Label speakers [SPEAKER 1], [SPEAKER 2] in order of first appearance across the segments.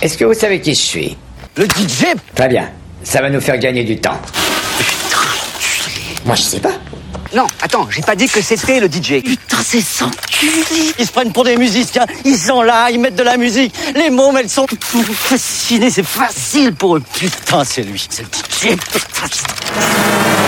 [SPEAKER 1] Est-ce que vous savez qui je suis?
[SPEAKER 2] Le DJ
[SPEAKER 1] Très bien. Ça va nous faire gagner du temps. Moi, je sais pas.
[SPEAKER 2] Non, attends, j'ai pas dit que c'était le DJ.
[SPEAKER 3] Putain, c'est sans
[SPEAKER 2] Ils se prennent pour des musiciens, ils sont là, ils mettent de la musique. Les mômes, elles sont fascinées, c'est facile pour eux. Putain, c'est lui, c'est le DJ. Putain.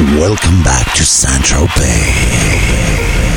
[SPEAKER 4] welcome back to Central Bay.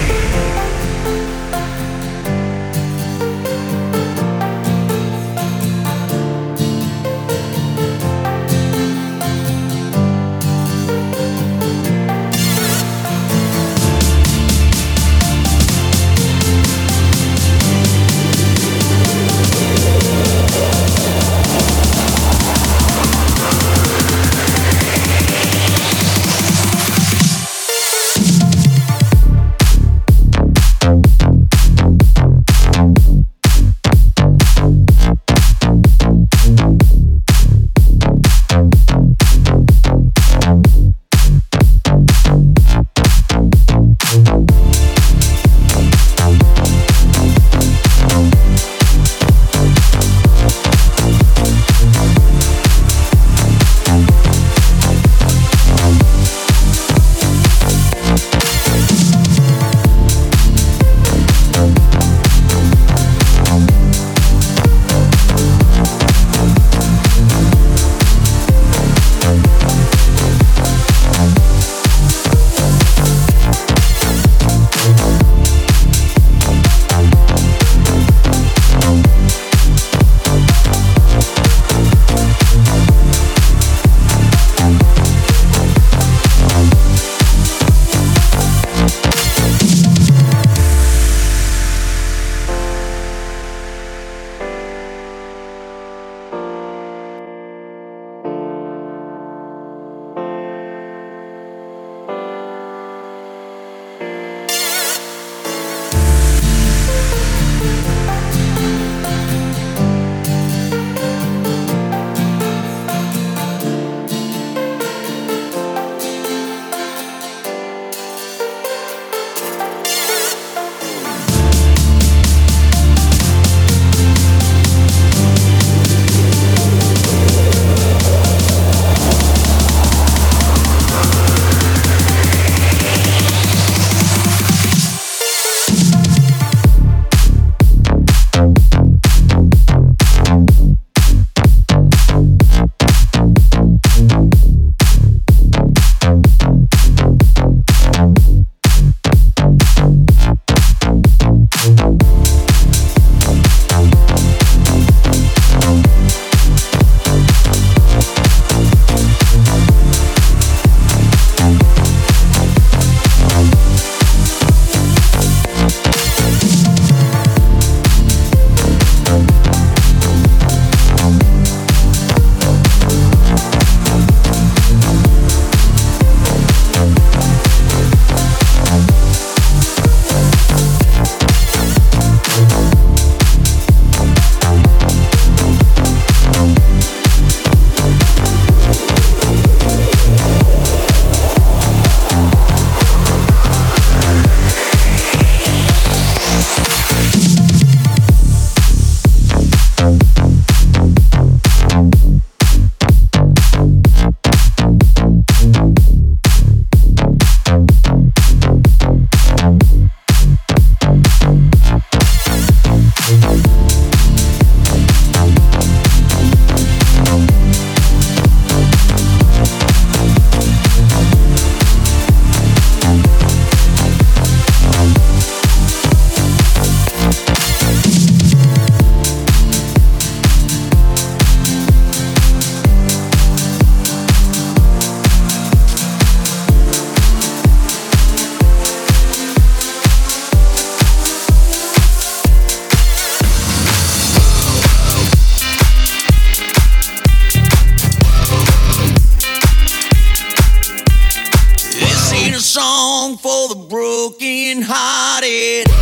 [SPEAKER 3] The broken hearted.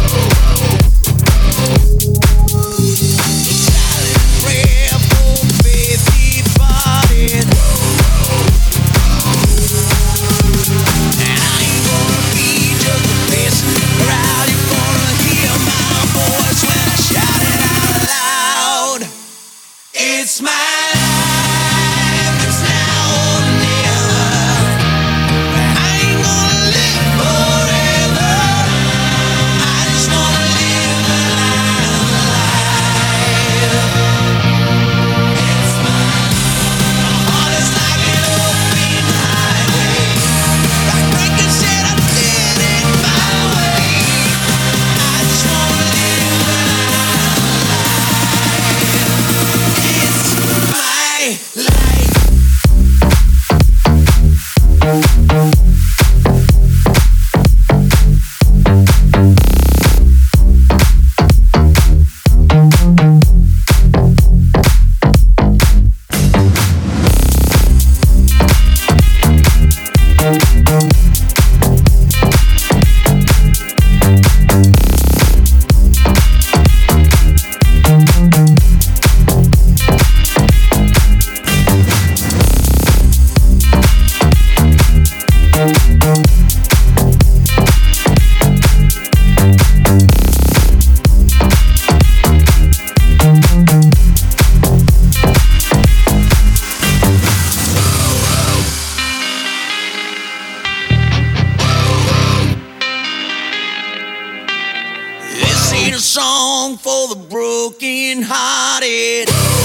[SPEAKER 5] Cause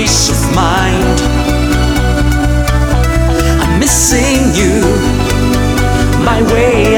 [SPEAKER 6] peace of mind. I'm missing you, my way.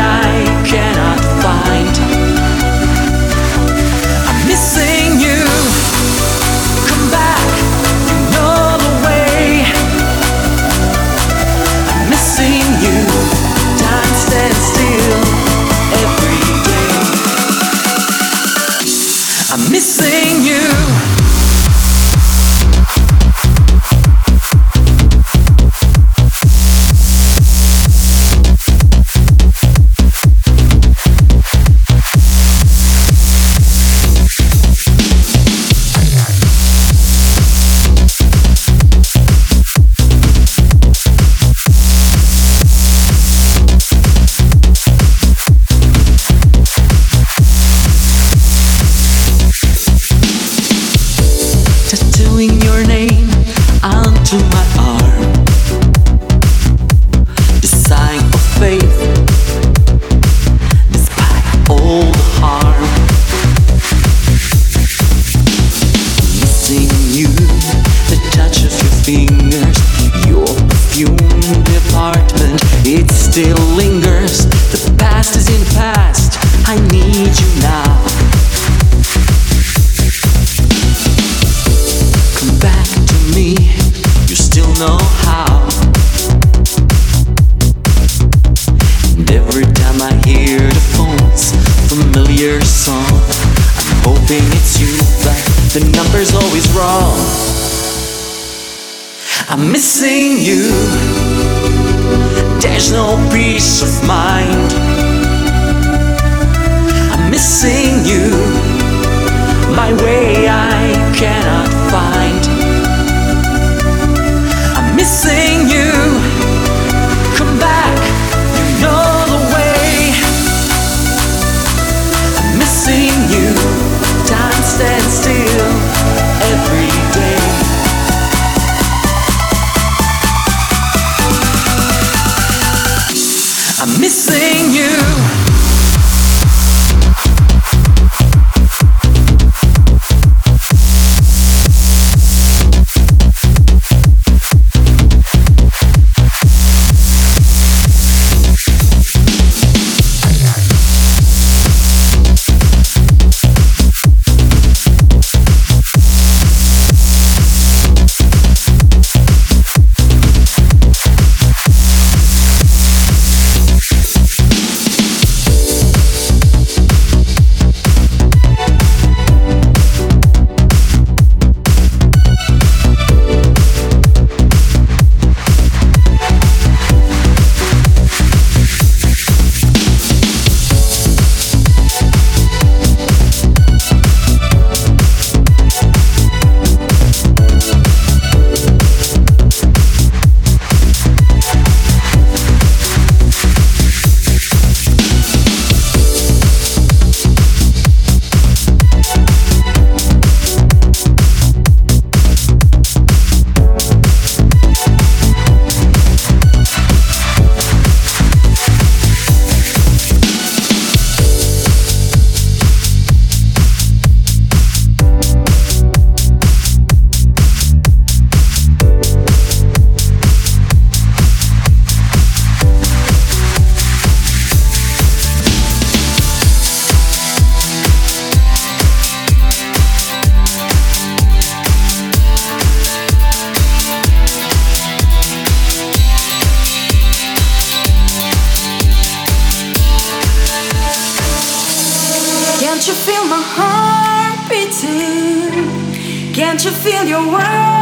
[SPEAKER 7] feel your world.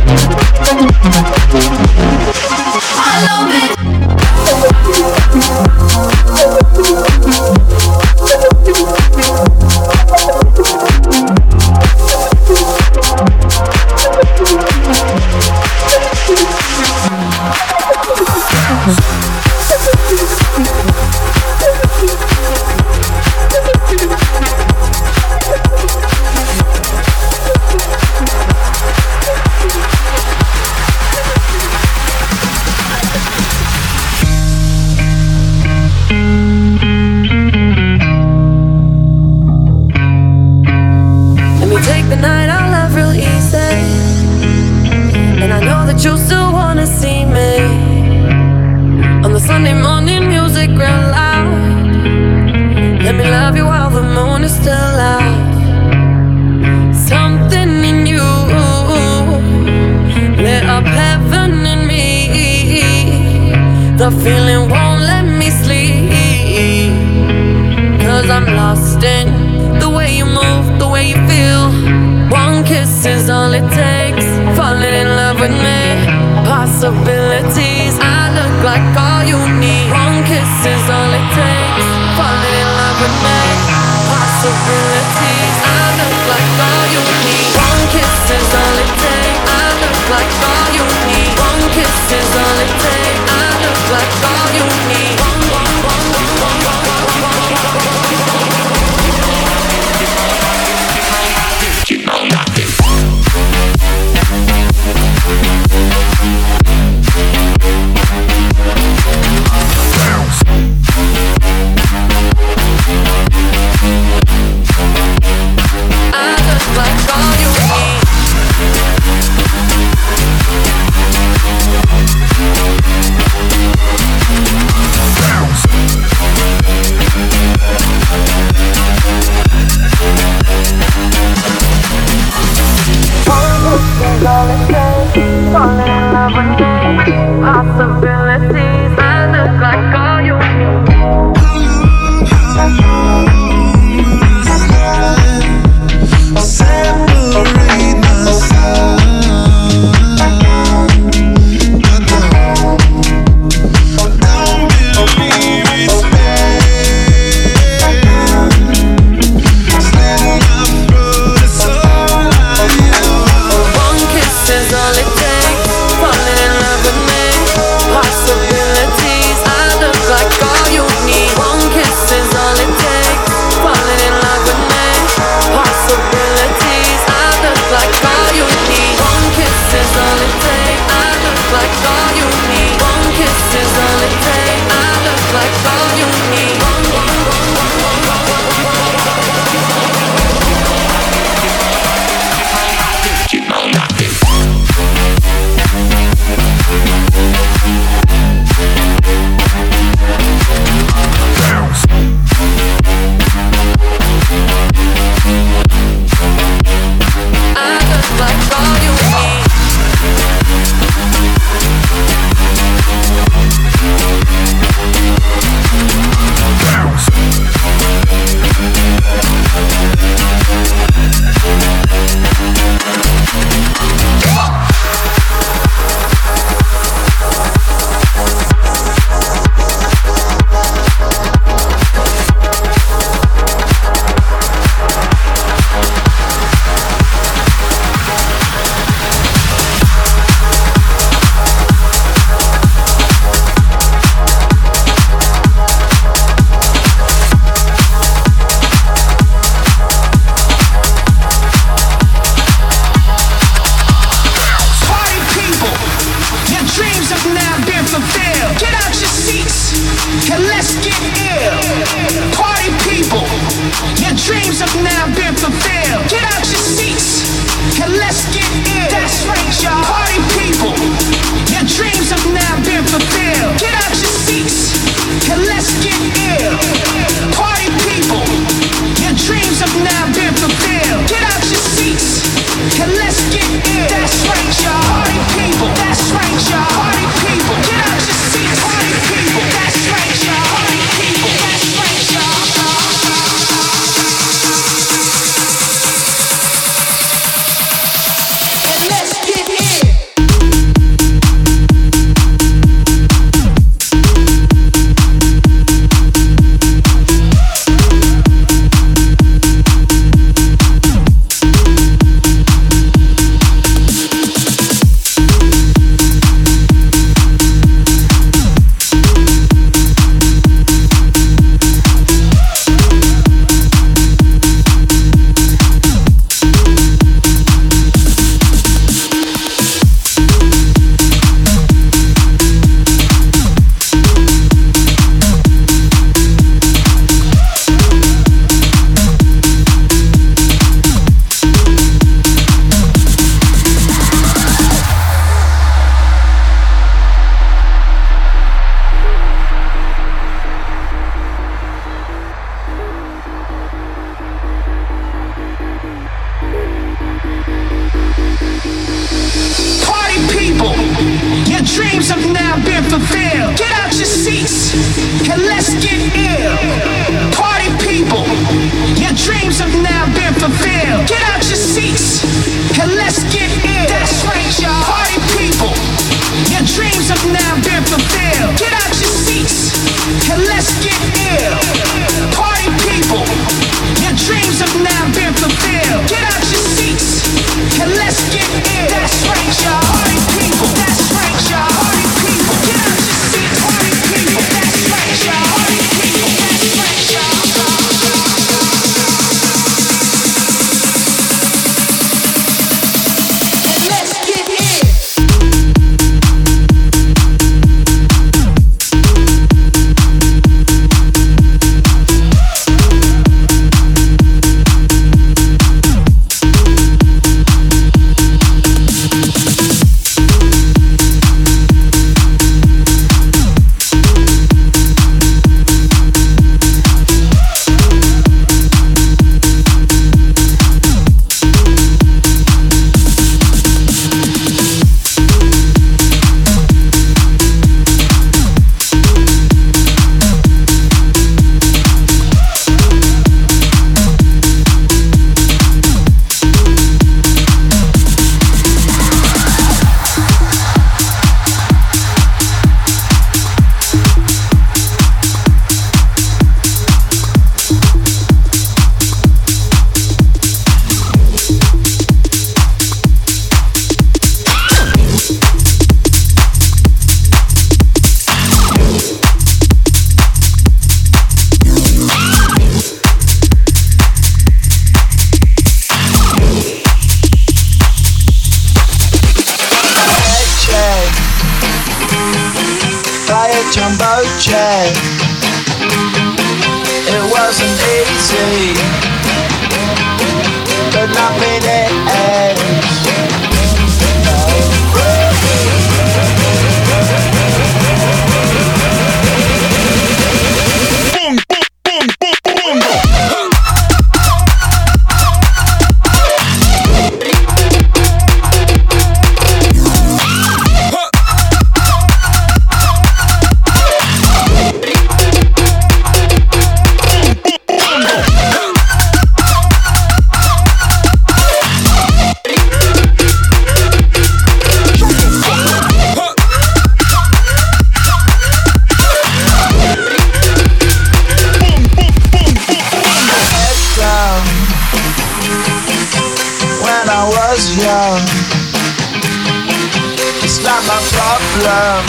[SPEAKER 5] not my problem.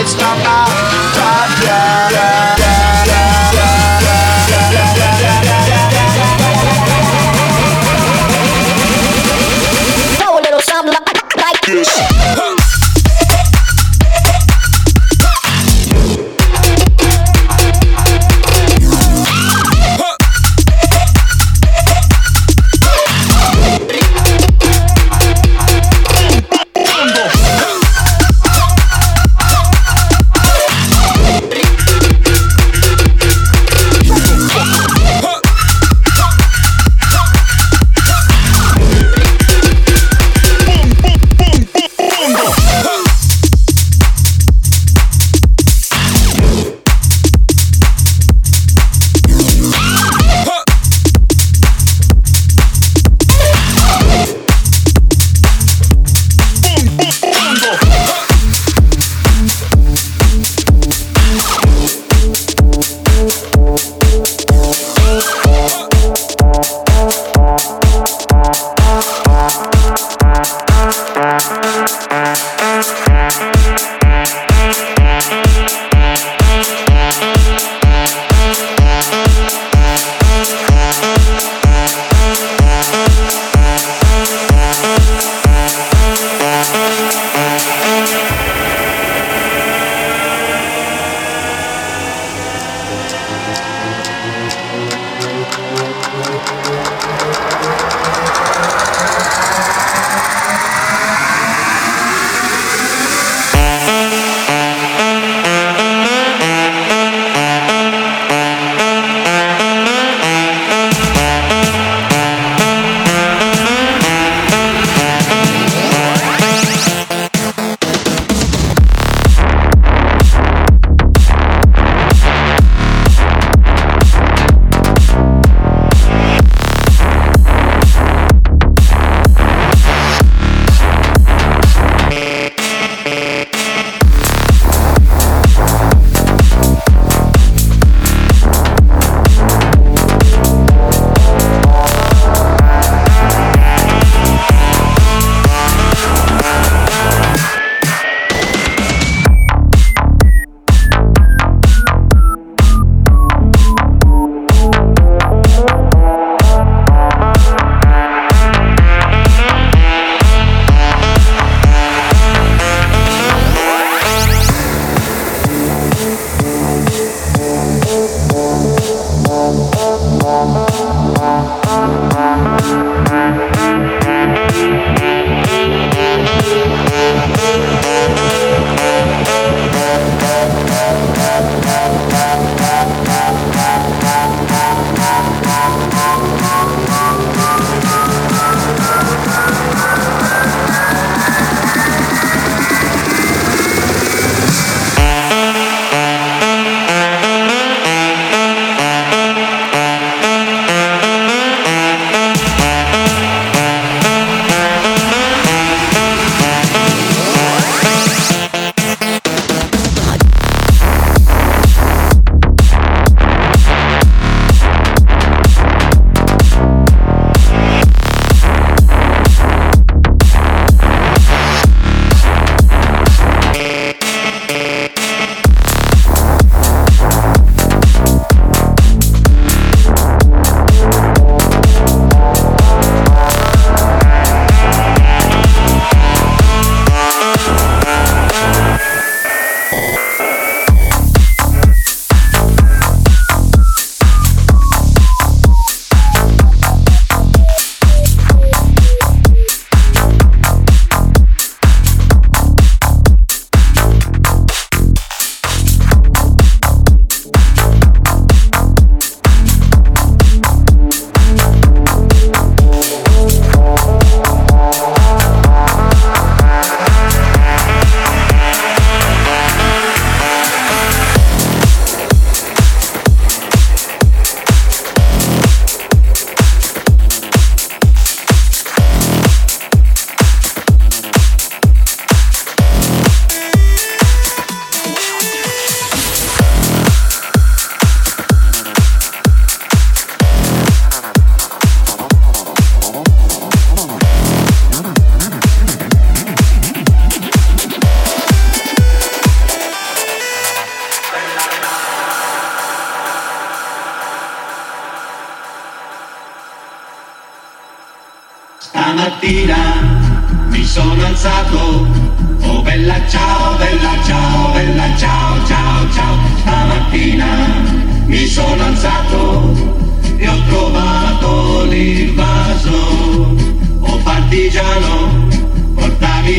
[SPEAKER 5] It's not my problem. So a
[SPEAKER 7] little something like
[SPEAKER 8] this.